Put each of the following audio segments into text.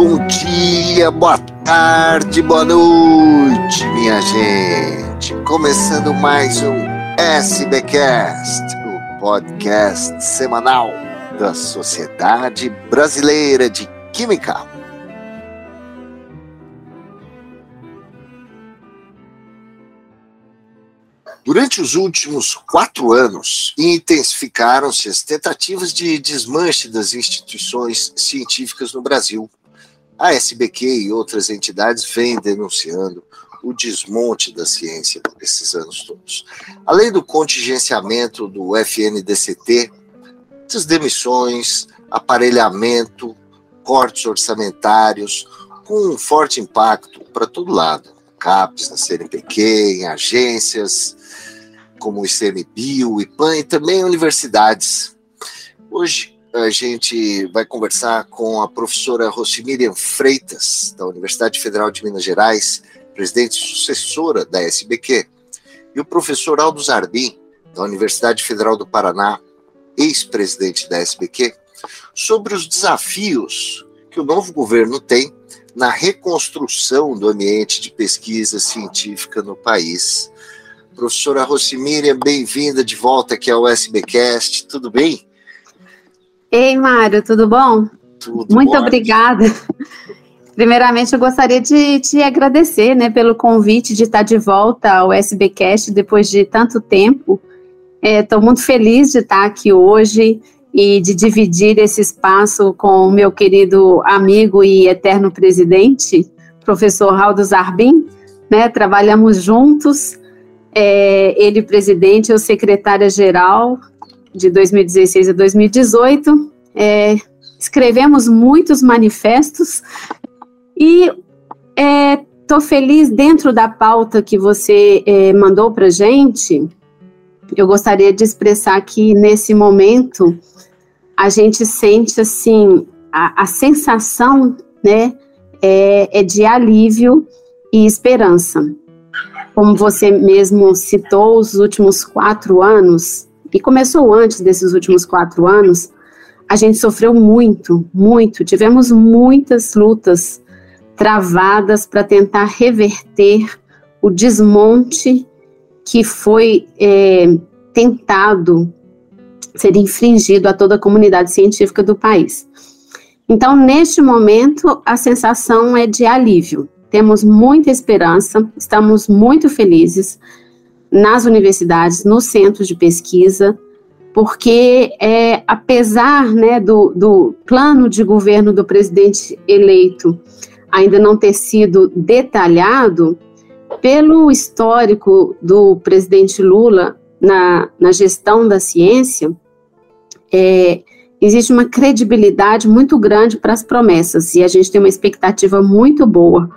Bom dia, boa tarde, boa noite, minha gente. Começando mais um SBcast, o podcast semanal da Sociedade Brasileira de Química. Durante os últimos quatro anos, intensificaram-se as tentativas de desmanche das instituições científicas no Brasil. A SBQ e outras entidades vêm denunciando o desmonte da ciência esses anos todos. Além do contingenciamento do FNDCT, das demissões, aparelhamento, cortes orçamentários, com um forte impacto para todo lado. CAPES, na CNPq, em agências, como o ICMBio, o IPAN e também universidades. Hoje a gente vai conversar com a professora Rosimirian Freitas, da Universidade Federal de Minas Gerais, presidente sucessora da SBQ, e o professor Aldo Zarbin, da Universidade Federal do Paraná, ex-presidente da SBQ, sobre os desafios que o novo governo tem na reconstrução do ambiente de pesquisa científica no país. Professora Rosimíria, bem-vinda de volta aqui ao SBcast, tudo bem? Ei, Mário, tudo bom? Tudo Muito bom. obrigada. Primeiramente, eu gostaria de te agradecer né, pelo convite de estar de volta ao SBcast depois de tanto tempo. Estou é, muito feliz de estar aqui hoje e de dividir esse espaço com o meu querido amigo e eterno presidente, professor Raul Zarbin. Né, trabalhamos juntos é, ele presidente, eu secretária-geral de 2016 a 2018. É, escrevemos muitos manifestos e estou é, feliz dentro da pauta que você é, mandou para gente. Eu gostaria de expressar que nesse momento a gente sente assim a, a sensação, né, é, é de alívio e esperança como você mesmo citou, os últimos quatro anos, e começou antes desses últimos quatro anos, a gente sofreu muito, muito, tivemos muitas lutas travadas para tentar reverter o desmonte que foi é, tentado ser infringido a toda a comunidade científica do país. Então, neste momento, a sensação é de alívio. Temos muita esperança, estamos muito felizes nas universidades, nos centros de pesquisa, porque é, apesar né, do, do plano de governo do presidente eleito ainda não ter sido detalhado, pelo histórico do presidente Lula na, na gestão da ciência, é, existe uma credibilidade muito grande para as promessas e a gente tem uma expectativa muito boa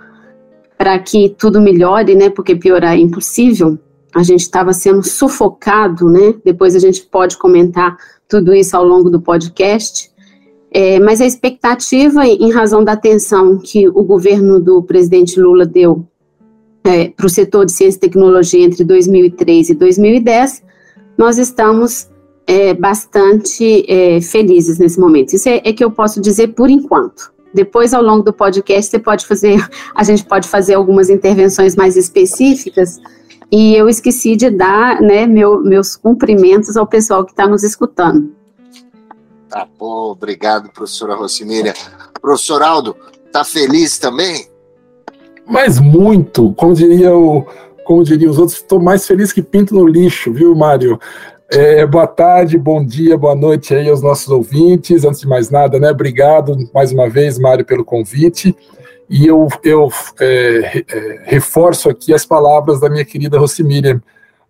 para que tudo melhore, né? Porque piorar é impossível. A gente estava sendo sufocado, né? Depois a gente pode comentar tudo isso ao longo do podcast. É, mas a expectativa, em razão da atenção que o governo do presidente Lula deu é, para o setor de ciência e tecnologia entre 2003 e 2010, nós estamos é, bastante é, felizes nesse momento. Isso é, é que eu posso dizer por enquanto. Depois, ao longo do podcast, você pode fazer, a gente pode fazer algumas intervenções mais específicas. E eu esqueci de dar né, meu, meus cumprimentos ao pessoal que está nos escutando. Tá bom, obrigado, professora Rocimília. Professor Aldo, tá feliz também? Mas muito, como diria o, como diriam os outros, estou mais feliz que pinto no lixo, viu, Mário? É, boa tarde, bom dia, boa noite aí aos nossos ouvintes. Antes de mais nada, né, obrigado mais uma vez, Mário, pelo convite. E eu, eu é, é, reforço aqui as palavras da minha querida Rocimíria,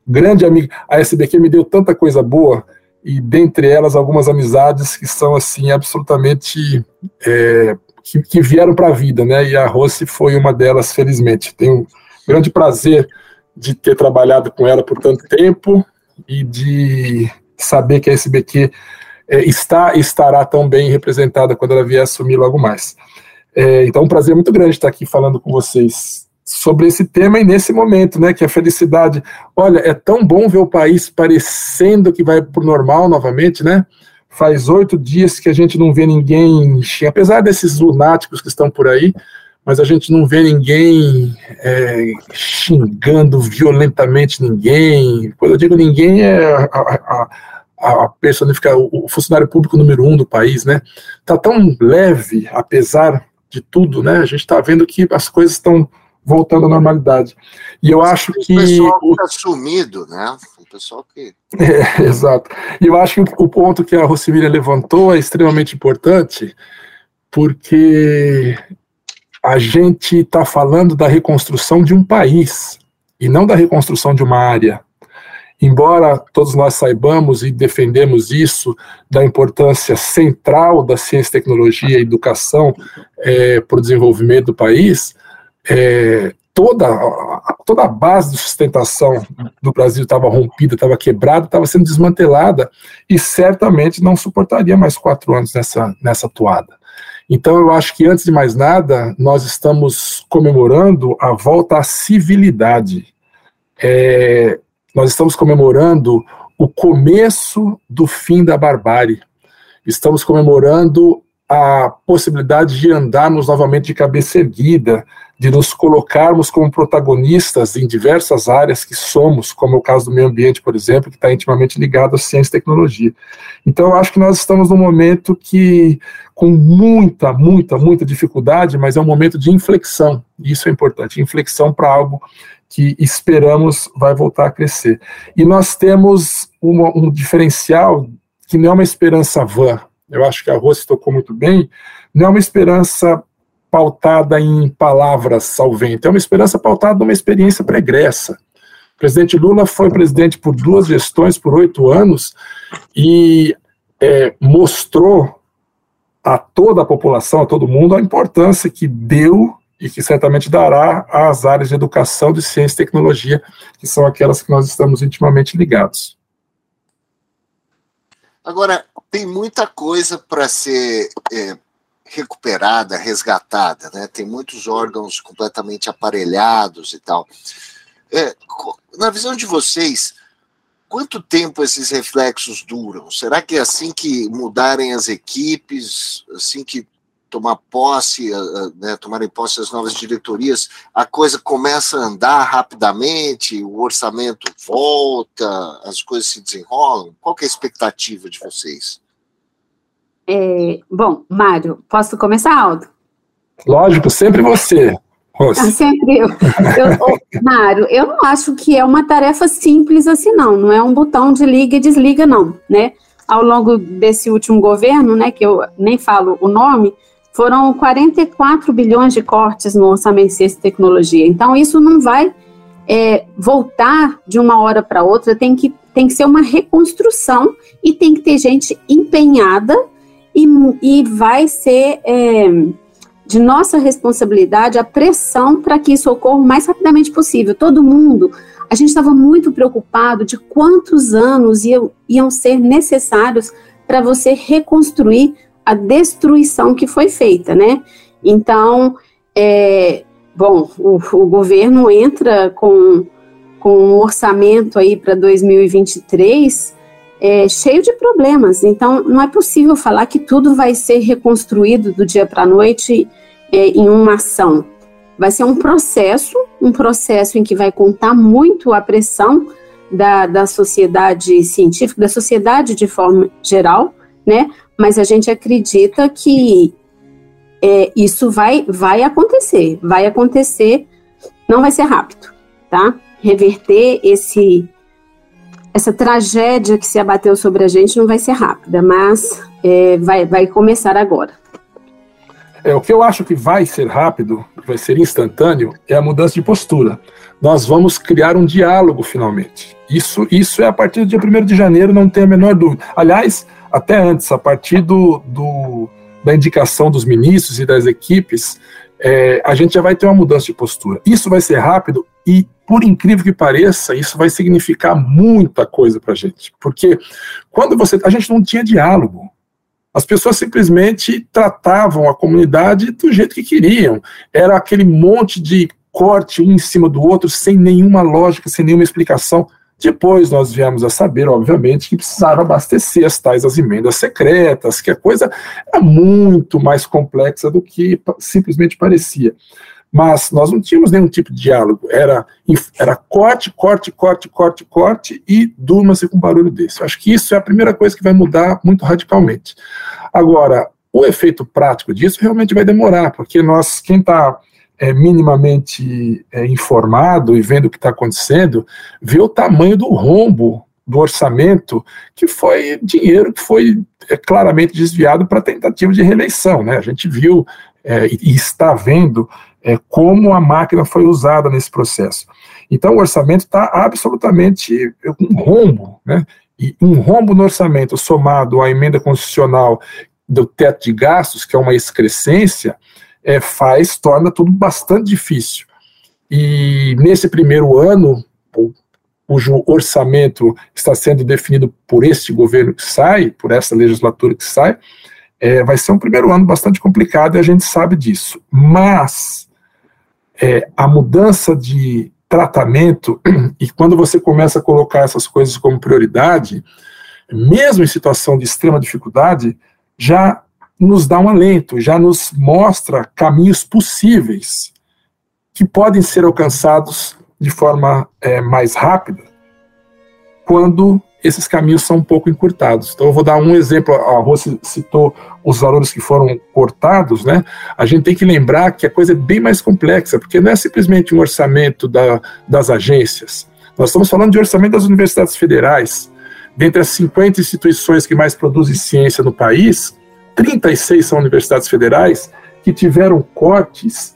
grande amiga. A SBQ me deu tanta coisa boa, e dentre elas algumas amizades que são, assim, absolutamente. É, que, que, vieram para a vida, né? E a Rossi foi uma delas, felizmente. Tenho um grande prazer de ter trabalhado com ela por tanto tempo e de saber que a SBQ é, está estará tão bem representada quando ela vier assumir logo mais. É, então, é um prazer muito grande estar aqui falando com vocês sobre esse tema e nesse momento, né, que a felicidade, olha, é tão bom ver o país parecendo que vai para o normal novamente, né, Faz oito dias que a gente não vê ninguém, apesar desses lunáticos que estão por aí, mas a gente não vê ninguém é, xingando violentamente ninguém. Quando eu digo ninguém, é a, a, a, a personificar o funcionário público número um do país, né? Tá tão leve, apesar de tudo, né? A gente está vendo que as coisas estão voltando à normalidade. E eu acho que. O pessoal está sumido, né? O pessoal que. É, exato. E eu acho que o ponto que a Rosemília levantou é extremamente importante, porque a gente está falando da reconstrução de um país e não da reconstrução de uma área. Embora todos nós saibamos e defendemos isso, da importância central da ciência, tecnologia e educação é, para o desenvolvimento do país, é, toda, toda a base de sustentação do Brasil estava rompida, estava quebrada, estava sendo desmantelada e certamente não suportaria mais quatro anos nessa, nessa toada. Então, eu acho que, antes de mais nada, nós estamos comemorando a volta à civilidade. É, nós estamos comemorando o começo do fim da barbárie. Estamos comemorando a possibilidade de andarmos novamente de cabeça erguida, de nos colocarmos como protagonistas em diversas áreas que somos, como é o caso do meio ambiente, por exemplo, que está intimamente ligado à ciência e tecnologia. Então, eu acho que nós estamos num momento que, com muita, muita, muita dificuldade, mas é um momento de inflexão, e isso é importante inflexão para algo que esperamos vai voltar a crescer. E nós temos uma, um diferencial que não é uma esperança vã, eu acho que a Rose tocou muito bem, não é uma esperança pautada em palavras salventes, é uma esperança pautada numa experiência pregressa. O presidente Lula foi presidente por duas gestões, por oito anos, e é, mostrou a toda a população, a todo mundo, a importância que deu e que certamente dará às áreas de educação, de ciência e tecnologia, que são aquelas que nós estamos intimamente ligados. Agora, tem muita coisa para ser é, recuperada, resgatada, né? Tem muitos órgãos completamente aparelhados e tal. É, na visão de vocês, quanto tempo esses reflexos duram? Será que é assim que mudarem as equipes, assim que tomar posse, né, tomarem posse as novas diretorias, a coisa começa a andar rapidamente, o orçamento volta, as coisas se desenrolam? Qual é a expectativa de vocês? É, bom, Mário, posso começar, Aldo? Lógico, sempre você. Ah, sempre eu. eu Mário, eu não acho que é uma tarefa simples assim, não. Não é um botão de liga e desliga, não, né? Ao longo desse último governo, né, que eu nem falo o nome, foram 44 bilhões de cortes no orçamento de ciência e tecnologia. Então, isso não vai é, voltar de uma hora para outra, tem que, tem que ser uma reconstrução e tem que ter gente empenhada e, e vai ser é, de nossa responsabilidade a pressão para que isso ocorra o mais rapidamente possível. Todo mundo, a gente estava muito preocupado de quantos anos iam, iam ser necessários para você reconstruir a destruição que foi feita, né? Então, é, bom, o, o, governo entra com, com um orçamento aí para 2023 é, cheio de problemas. Então, não é possível falar que tudo vai ser reconstruído do dia para a noite é, em uma ação. Vai ser um processo, um processo em que vai contar muito a pressão da, da sociedade científica, da sociedade de forma geral, né? mas a gente acredita que é, isso vai, vai acontecer, vai acontecer, não vai ser rápido, tá? Reverter esse essa tragédia que se abateu sobre a gente não vai ser rápida, mas é, vai, vai começar agora. É, o que eu acho que vai ser rápido, vai ser instantâneo, é a mudança de postura. Nós vamos criar um diálogo finalmente. Isso, isso é a partir do dia 1 de janeiro, não tem a menor dúvida. Aliás, até antes, a partir do, do da indicação dos ministros e das equipes, é, a gente já vai ter uma mudança de postura. Isso vai ser rápido e, por incrível que pareça, isso vai significar muita coisa para a gente. Porque quando você. A gente não tinha diálogo. As pessoas simplesmente tratavam a comunidade do jeito que queriam. Era aquele monte de corte um em cima do outro, sem nenhuma lógica, sem nenhuma explicação Depois nós viemos a saber, obviamente, que precisava abastecer as tais as emendas secretas, que a coisa é muito mais complexa do que simplesmente parecia. Mas nós não tínhamos nenhum tipo de diálogo. Era, era corte, corte, corte, corte, corte e durma-se com um barulho desse. Eu acho que isso é a primeira coisa que vai mudar muito radicalmente. Agora, o efeito prático disso realmente vai demorar, porque nós, quem está é, minimamente é, informado e vendo o que está acontecendo, vê o tamanho do rombo do orçamento, que foi dinheiro que foi é, claramente desviado para tentativa de reeleição. Né? A gente viu é, e está vendo é, como a máquina foi usada nesse processo. Então, o orçamento está absolutamente um rombo, né? E um rombo no orçamento somado à emenda constitucional do teto de gastos, que é uma excrescência, é, faz, torna tudo bastante difícil. E nesse primeiro ano, cujo orçamento está sendo definido por este governo que sai, por essa legislatura que sai, é, vai ser um primeiro ano bastante complicado e a gente sabe disso. Mas é, a mudança de tratamento, e quando você começa a colocar essas coisas como prioridade, mesmo em situação de extrema dificuldade, já nos dá um alento, já nos mostra caminhos possíveis que podem ser alcançados de forma é, mais rápida quando esses caminhos são um pouco encurtados. Então, eu vou dar um exemplo. A Rose citou os valores que foram cortados, né? A gente tem que lembrar que a coisa é bem mais complexa, porque não é simplesmente um orçamento da, das agências. Nós estamos falando de orçamento das universidades federais. Dentre as 50 instituições que mais produzem ciência no país, 36 são universidades federais que tiveram cortes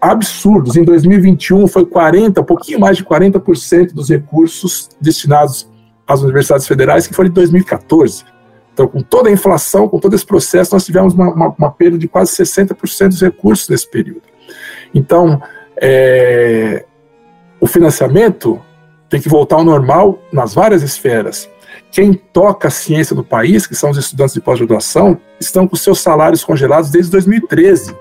absurdos. Em 2021 foi 40, um pouquinho mais de 40% dos recursos destinados às universidades federais, que foram em 2014. Então, com toda a inflação, com todo esse processo, nós tivemos uma, uma, uma perda de quase 60% dos recursos nesse período. Então, é, o financiamento tem que voltar ao normal nas várias esferas. Quem toca a ciência no país, que são os estudantes de pós-graduação, estão com seus salários congelados desde 2013,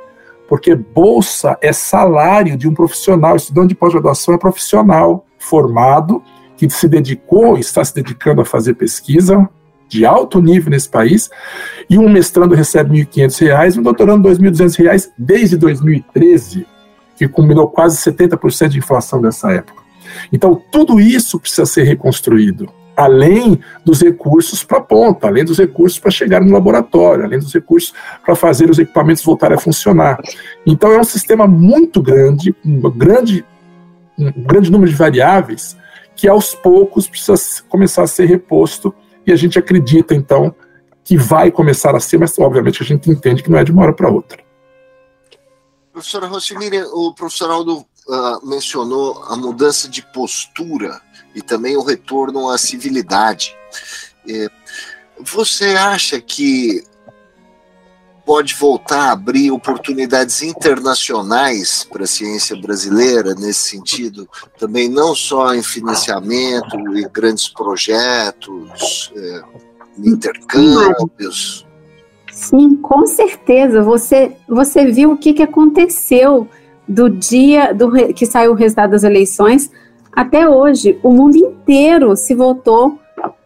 porque bolsa é salário de um profissional, estudante de pós-graduação é profissional formado que se dedicou, está se dedicando a fazer pesquisa de alto nível nesse país, e um mestrando recebe R$ 1.500 e um doutorando R$ 2.200 desde 2013, que culminou quase 70% de inflação nessa época. Então, tudo isso precisa ser reconstruído além dos recursos para a ponta, além dos recursos para chegar no laboratório, além dos recursos para fazer os equipamentos voltarem a funcionar. Então é um sistema muito grande, um grande, um grande número de variáveis, que aos poucos precisa começar a ser reposto, e a gente acredita, então, que vai começar a ser, mas obviamente a gente entende que não é de uma hora para outra. Professora Rosimiri, o professor Aldo uh, mencionou a mudança de postura e também o retorno à civilidade. É, você acha que pode voltar a abrir oportunidades internacionais para a ciência brasileira nesse sentido, também não só em financiamento e grandes projetos, é, intercâmbios? Sim, com certeza. Você, você viu o que, que aconteceu do dia do que saiu o resultado das eleições até hoje, o mundo inteiro se voltou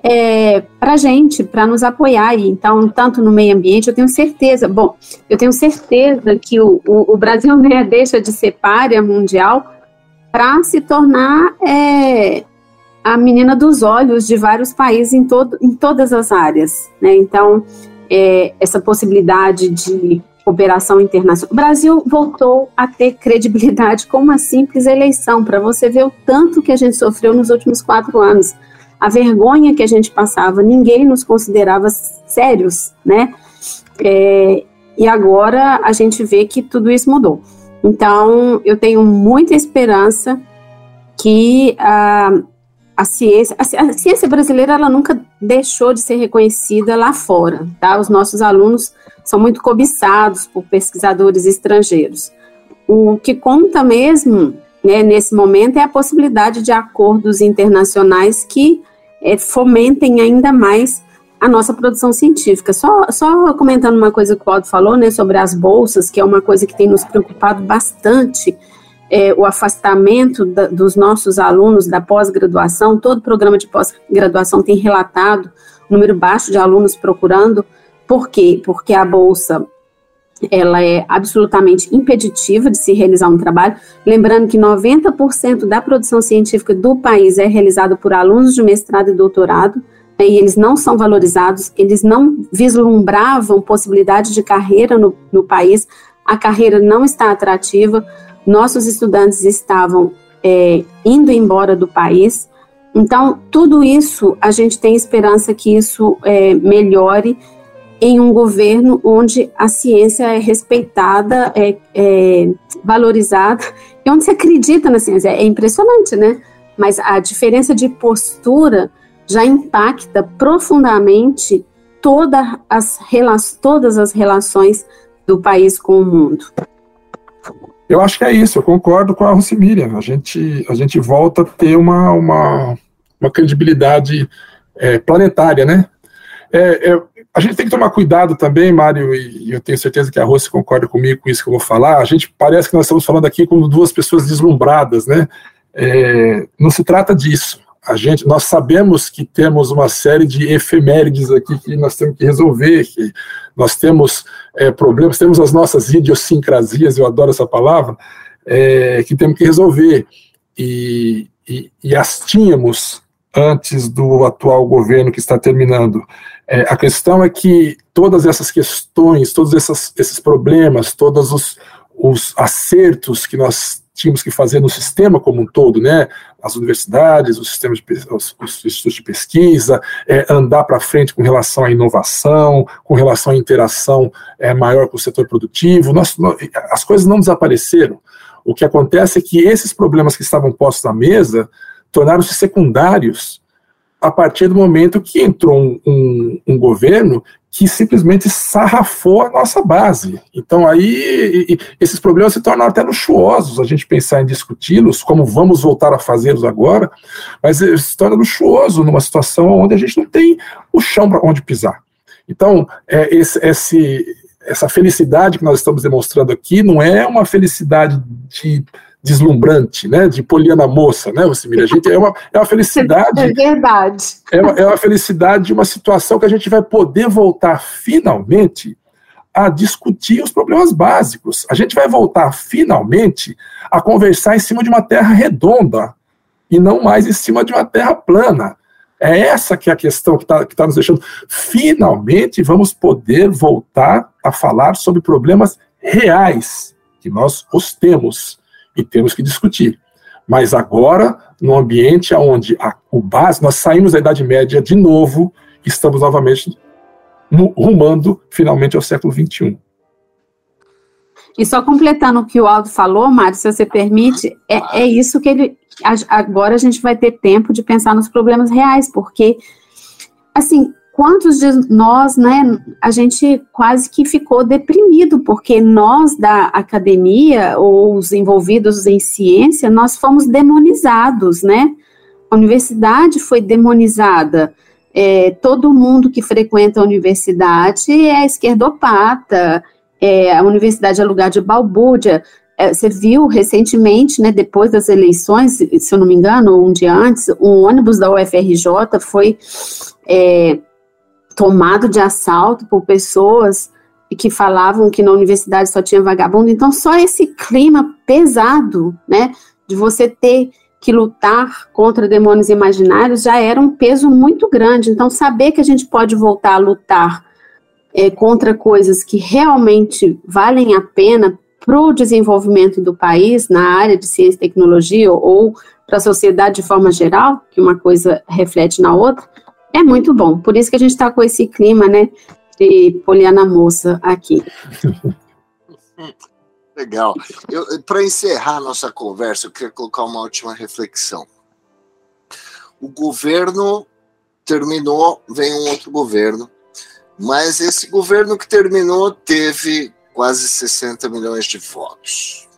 é, para a gente, para nos apoiar. E, então, tanto no meio ambiente, eu tenho certeza. Bom, eu tenho certeza que o, o, o Brasil né, deixa de ser párea mundial para se tornar é, a menina dos olhos de vários países em, todo, em todas as áreas. Né? Então, é, essa possibilidade de cooperação internacional. O Brasil voltou a ter credibilidade com uma simples eleição, para você ver o tanto que a gente sofreu nos últimos quatro anos. A vergonha que a gente passava, ninguém nos considerava sérios, né? É, e agora a gente vê que tudo isso mudou. Então, eu tenho muita esperança que a, a ciência, a, ciência brasileira, ela nunca deixou de ser reconhecida lá fora, tá? Os nossos alunos são muito cobiçados por pesquisadores estrangeiros. O que conta mesmo né, nesse momento é a possibilidade de acordos internacionais que é, fomentem ainda mais a nossa produção científica. Só, só comentando uma coisa que o Claudio falou, né, sobre as bolsas, que é uma coisa que tem nos preocupado bastante. É, o afastamento da, dos nossos alunos da pós-graduação, todo programa de pós-graduação tem relatado número baixo de alunos procurando. Por quê? Porque a bolsa ela é absolutamente impeditiva de se realizar um trabalho. Lembrando que 90% da produção científica do país é realizada por alunos de mestrado e doutorado, né, e eles não são valorizados, eles não vislumbravam possibilidade de carreira no, no país, a carreira não está atrativa, nossos estudantes estavam é, indo embora do país. Então, tudo isso, a gente tem esperança que isso é, melhore em um governo onde a ciência é respeitada, é, é, valorizada, e onde se acredita na ciência. É impressionante, né? Mas a diferença de postura já impacta profundamente toda as todas as relações do país com o mundo. Eu acho que é isso, eu concordo com a Rosemiriam. A gente, a gente volta a ter uma, uma, uma credibilidade é, planetária, né? É, é, a gente tem que tomar cuidado também, Mário, e eu tenho certeza que a Rose concorda comigo com isso que eu vou falar. A gente parece que nós estamos falando aqui como duas pessoas deslumbradas, né? É, não se trata disso. A gente, nós sabemos que temos uma série de efemérides aqui que nós temos que resolver, que nós temos é, problemas, temos as nossas idiosincrasias, eu adoro essa palavra, é, que temos que resolver. E, e, e as tínhamos antes do atual governo que está terminando. É, a questão é que todas essas questões, todos essas, esses problemas, todos os, os acertos que nós tínhamos que fazer no sistema como um todo, né? As universidades, os sistemas de, os, os institutos de pesquisa, é, andar para frente com relação à inovação, com relação à interação é, maior com o setor produtivo. Nós, nós, as coisas não desapareceram. O que acontece é que esses problemas que estavam postos na mesa tornaram-se secundários a partir do momento que entrou um, um, um, governo que simplesmente sarrafou a nossa base. Então aí e, e, esses problemas se tornam até luxuosos a gente pensar em discuti-los, como vamos voltar a fazê-los agora, mas se torna luxuoso numa situação onde a gente não tem o chão para onde pisar. Então, é, esse, esse, essa felicidade que nós estamos demonstrando aqui não é uma felicidade de deslumbrante, né, de Poliana Moça, né, Lucimira? A gente é uma, é uma felicidade. É verdade. É uma, é uma felicidade de uma situação que a gente vai poder voltar finalmente a discutir os problemas básicos. A gente vai voltar finalmente a conversar em cima de uma terra redonda e não mais em cima de uma terra plana. É essa que é a questão que está que tá nos deixando. Finalmente vamos poder voltar a falar sobre problemas reais, que nós os temos e temos que discutir. Mas agora, no ambiente onde a, o base, nós saímos da Idade Média de novo, estamos novamente rumando finalmente ao século XXI. E só completando o que o Aldo falou, Mário, se você permite, é, é isso que ele. Agora a gente vai ter tempo de pensar nos problemas reais, porque, assim, quantos de nós, né, a gente quase que ficou deprimido, porque nós da academia, ou os envolvidos em ciência, nós fomos demonizados, né? A universidade foi demonizada. É, todo mundo que frequenta a universidade é esquerdopata, é, a universidade é lugar de balbúrdia. É, você viu recentemente, né, depois das eleições, se eu não me engano, um dia antes, um ônibus da UFRJ foi é, tomado de assalto por pessoas que falavam que na universidade só tinha vagabundo. Então, só esse clima pesado, né, de você ter que lutar contra demônios imaginários já era um peso muito grande. Então, saber que a gente pode voltar a lutar é, contra coisas que realmente valem a pena para o desenvolvimento do país na área de ciência e tecnologia ou para a sociedade de forma geral, que uma coisa reflete na outra, é muito bom. Por isso que a gente está com esse clima, né, de Poliana Moça aqui. Legal. Para encerrar nossa conversa, eu queria colocar uma última reflexão. O governo terminou, vem um outro governo, mas esse governo que terminou teve quase 60 milhões de votos.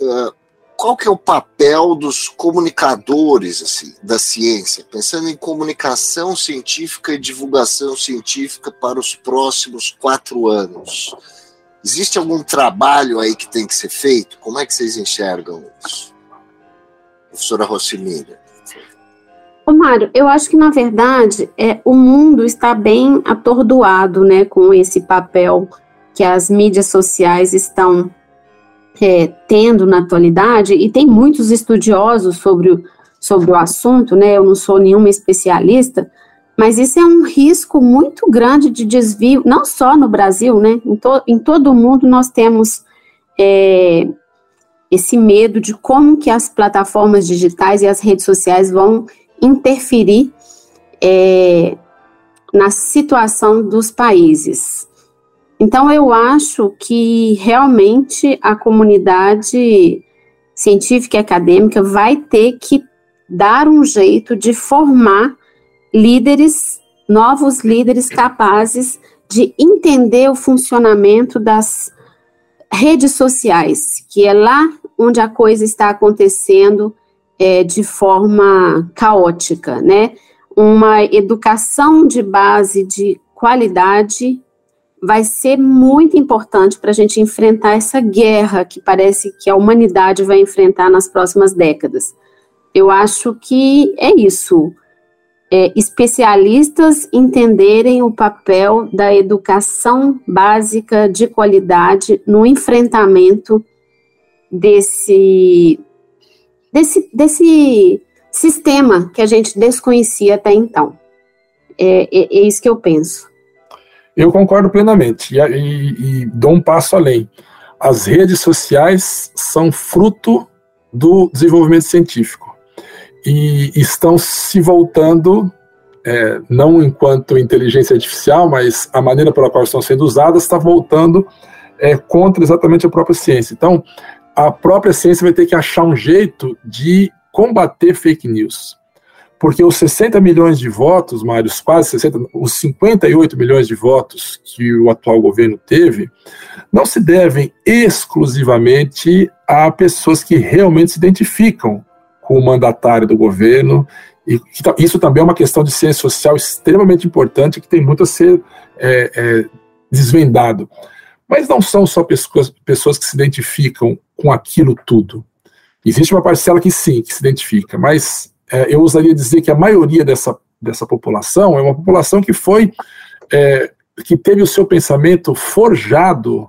Uh, qual que é o papel dos comunicadores assim, da ciência, pensando em comunicação científica e divulgação científica para os próximos quatro anos? Existe algum trabalho aí que tem que ser feito? Como é que vocês enxergam isso? Professora Rossimília. Ô Mário, eu acho que na verdade é, o mundo está bem atordoado né, com esse papel que as mídias sociais estão é, tendo na atualidade, e tem muitos estudiosos sobre o, sobre o assunto, né? Eu não sou nenhuma especialista, mas isso é um risco muito grande de desvio, não só no Brasil, né? Em, to, em todo o mundo nós temos é, esse medo de como que as plataformas digitais e as redes sociais vão interferir é, na situação dos países. Então, eu acho que realmente a comunidade científica e acadêmica vai ter que dar um jeito de formar líderes, novos líderes capazes de entender o funcionamento das redes sociais, que é lá onde a coisa está acontecendo é, de forma caótica, né? Uma educação de base de qualidade vai ser muito importante para a gente enfrentar essa guerra que parece que a humanidade vai enfrentar nas próximas décadas. Eu acho que é isso é, especialistas entenderem o papel da educação básica de qualidade no enfrentamento desse, desse, desse sistema que a gente desconhecia até então. É, é, é isso que eu penso. Eu concordo plenamente e, e, e dou um passo além. As redes sociais são fruto do desenvolvimento científico e estão se voltando, é, não enquanto inteligência artificial, mas a maneira pela qual estão sendo usadas está voltando é, contra exatamente a própria ciência. Então, a própria ciência vai ter que achar um jeito de combater fake news. Porque os 60 milhões de votos, Mário, quase 60, os 58 milhões de votos que o atual governo teve, não se devem exclusivamente a pessoas que realmente se identificam com o mandatário do governo. E isso também é uma questão de ciência social extremamente importante que tem muito a ser é, é, desvendado. Mas não são só pessoas, pessoas que se identificam com aquilo tudo. Existe uma parcela que sim, que se identifica, mas é, eu ousaria dizer que a maioria dessa, dessa população é uma população que foi, é, que teve o seu pensamento forjado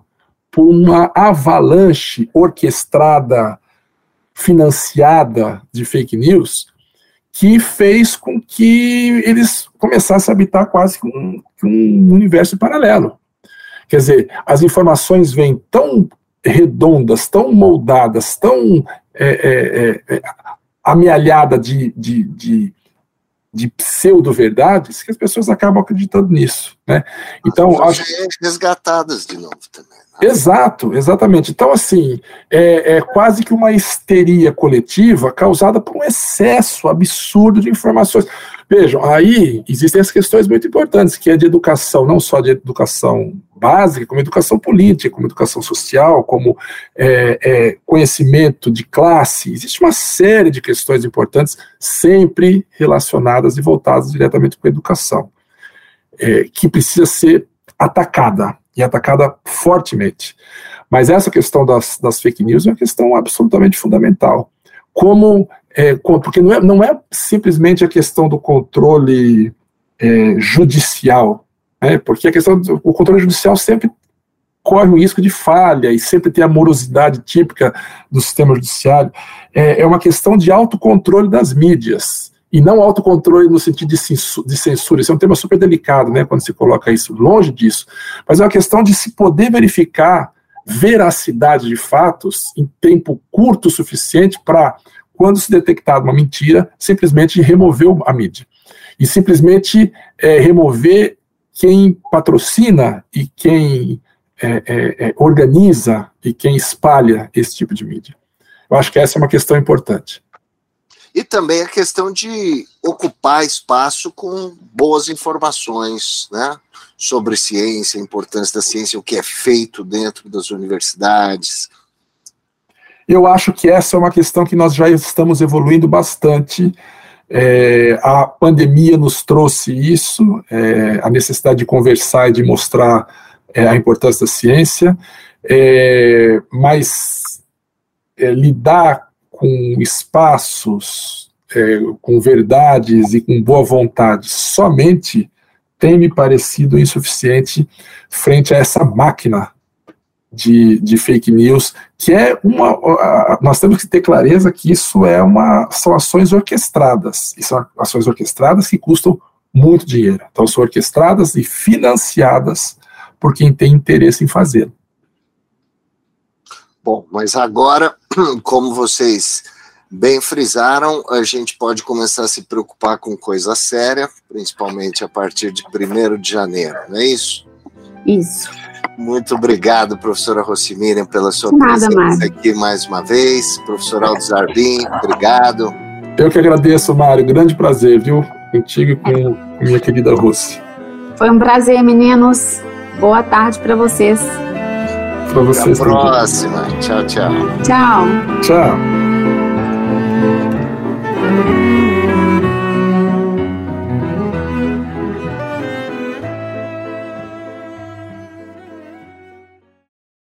por uma avalanche orquestrada financiada de fake news que fez com que eles começassem a habitar quase que um, um universo paralelo. Quer dizer, as informações vêm tão redondas, tão moldadas, tão é, é, é, amealhada de, de, de, de pseudo-verdades que as pessoas acabam acreditando nisso. Né? Então, acho... resgatadas de novo também. Exato, exatamente. Então, assim, é, é, quase que uma histeria coletiva causada por um excesso absurdo de informações. Vejam, aí existem as questões muito importantes, que é de educação, não só de educação básica, como educação política, como educação social, como é, é, conhecimento de classe. Existe uma série de questões importantes, sempre relacionadas e voltadas diretamente com a educação, é, que precisa ser atacada e atacada fortemente. Mas essa questão das, das fake news é uma questão absolutamente fundamental. Como, é, porque não é, não é simplesmente a questão do controle é, judicial, né, porque a questão do o controle judicial sempre corre o risco de falha e sempre tem a morosidade típica do sistema judiciário. É, é uma questão de autocontrole das mídias e não autocontrole no sentido de censura. Isso é um tema super delicado, né, quando se coloca isso longe disso. Mas é uma questão de se poder verificar veracidade de fatos em tempo curto o suficiente para, quando se detectar uma mentira, simplesmente remover a mídia. E simplesmente é, remover quem patrocina e quem é, é, organiza e quem espalha esse tipo de mídia. Eu acho que essa é uma questão importante. E também a questão de ocupar espaço com boas informações né, sobre ciência, a importância da ciência, o que é feito dentro das universidades. Eu acho que essa é uma questão que nós já estamos evoluindo bastante. É, a pandemia nos trouxe isso, é, a necessidade de conversar e de mostrar é, a importância da ciência, é, mas é, lidar com espaços, é, com verdades e com boa vontade somente tem me parecido insuficiente frente a essa máquina de, de fake news, que é uma. Nós temos que ter clareza que isso é uma. são ações orquestradas. E são ações orquestradas que custam muito dinheiro. Então, são orquestradas e financiadas por quem tem interesse em fazê-lo. Bom, mas agora, como vocês bem frisaram, a gente pode começar a se preocupar com coisa séria, principalmente a partir de 1 de janeiro, não é isso? Isso. Muito obrigado, professora Rocimiriam, pela sua Nada, presença aqui mais uma vez. Professor Aldo Zarbim, obrigado. Eu que agradeço, Mário. Grande prazer, viu? Contigo e com minha querida Rossi. Foi um prazer, meninos. Boa tarde para vocês. Para vocês. Até a próxima. Tchau, tchau. Tchau. Tchau.